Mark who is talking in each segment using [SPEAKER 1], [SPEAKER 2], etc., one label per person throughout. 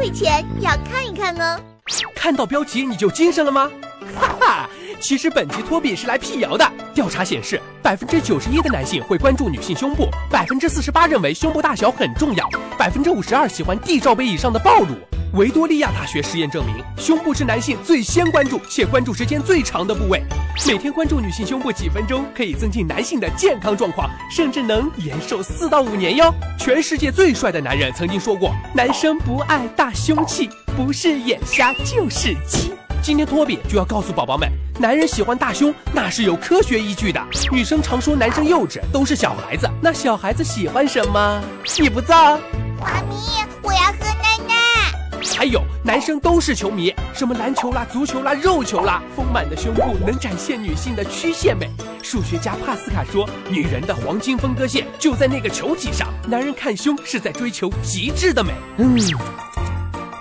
[SPEAKER 1] 会前要看一看哦。
[SPEAKER 2] 看到标题你就精神了吗？哈哈，其实本集托比是来辟谣的。调查显示，百分之九十一的男性会关注女性胸部，百分之四十八认为胸部大小很重要，百分之五十二喜欢 D 罩杯以上的暴露。维多利亚大学实验证明，胸部是男性最先关注且关注时间最长的部位。每天关注女性胸部几分钟，可以增进男性的健康状况，甚至能延寿四到五年哟。全世界最帅的男人曾经说过：“男生不爱大胸器，不是眼瞎就是鸡。”今天托比就要告诉宝宝们，男人喜欢大胸那是有科学依据的。女生常说男生幼稚，都是小孩子。那小孩子喜欢什么？你不造？
[SPEAKER 1] 妈咪，我要喝奶奶。
[SPEAKER 2] 还有，男生都是球迷，什么篮球啦、足球啦、肉球啦，丰满的胸部能展现女性的曲线美。数学家帕斯卡说，女人的黄金分割线就在那个球体上。男人看胸是在追求极致的美。嗯，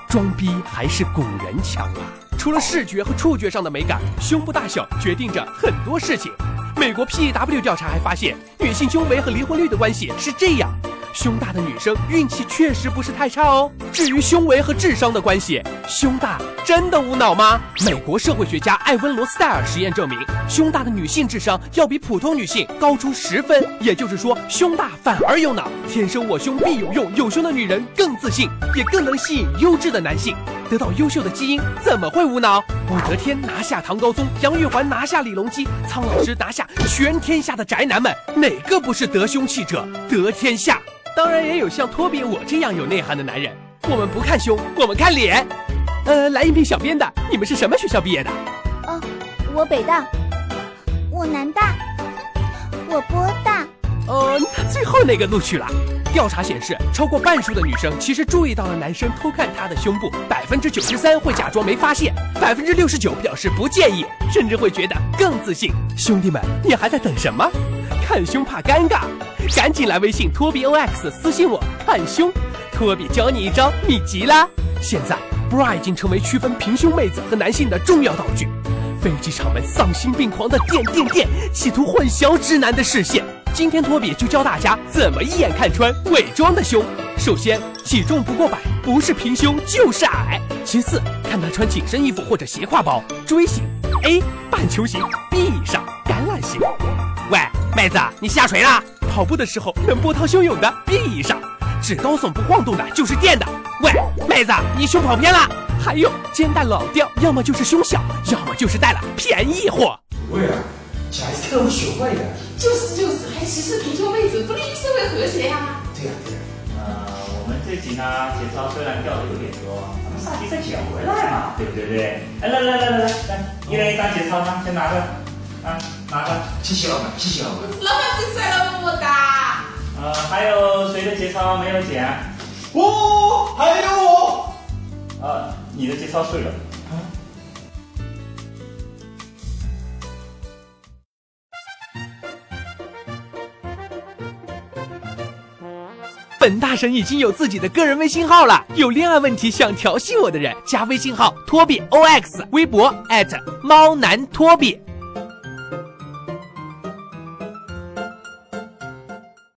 [SPEAKER 2] 装逼还是古人强啊。除了视觉和触觉上的美感，胸部大小决定着很多事情。美国 PEW 调查还发现，女性胸围和离婚率的关系是这样。胸大的女生运气确实不是太差哦。至于胸围和智商的关系，胸大真的无脑吗？美国社会学家艾温罗斯戴尔实验证明，胸大的女性智商要比普通女性高出十分。也就是说，胸大反而有脑。天生我胸必有用，有胸的女人更自信，也更能吸引优质的男性。得到优秀的基因，怎么会无脑？武则天拿下唐高宗，杨玉环拿下李隆基，苍老师拿下全天下的宅男们，哪个不是得胸气者得天下？当然也有像托比我这样有内涵的男人。我们不看胸，我们看脸。呃，来应聘小编的，你们是什么学校毕业的？
[SPEAKER 1] 哦，我北大，我南大，我波大。
[SPEAKER 2] 呃，最后那个录取了。调查显示，超过半数的女生其实注意到了男生偷看她的胸部，百分之九十三会假装没发现，百分之六十九表示不介意，甚至会觉得更自信。兄弟们，你还在等什么？看胸怕尴尬？赶进来微信托比 OX 私信我看胸，托比教你一招秘籍啦！现在 bra 已经成为区分平胸妹子和男性的重要道具，飞机场们丧心病狂的点点点，企图混淆直男的视线。今天托比就教大家怎么一眼看穿伪装的胸。首先，体重不过百，不是平胸就是矮。其次，看他穿紧身衣服或者斜挎包，锥形、A 半球形、B 以上橄榄形。喂，妹子，你下垂了？跑步的时候能波涛汹涌的以上，只高耸不晃动的就是垫的。喂，妹子，你胸跑偏了。还有肩带老掉，要么就是胸小，要么就是带了便宜货。
[SPEAKER 3] 喂啊，小孩子看我学坏的。
[SPEAKER 4] 就是就是，还歧视贫穷妹子，不利于社会和谐呀。
[SPEAKER 3] 对呀对呀。
[SPEAKER 5] 呃，我们这集呢，节操虽然掉的有点多，咱们下集再捡回来嘛，对不对对？哎，来来来来来来，一人一张节操吗？先拿着。啊，拿着，
[SPEAKER 3] 谢谢老板，谢谢老板。
[SPEAKER 4] 老板最帅了，么么哒。
[SPEAKER 5] 呃，还有谁的节操没有剪？
[SPEAKER 3] 哦，还有我。
[SPEAKER 5] 啊，你的节操碎了。
[SPEAKER 2] 本大神已经有自己的个人微信号了，有恋爱问题想调戏我的人，加微信号托比 ox，微博猫男托比。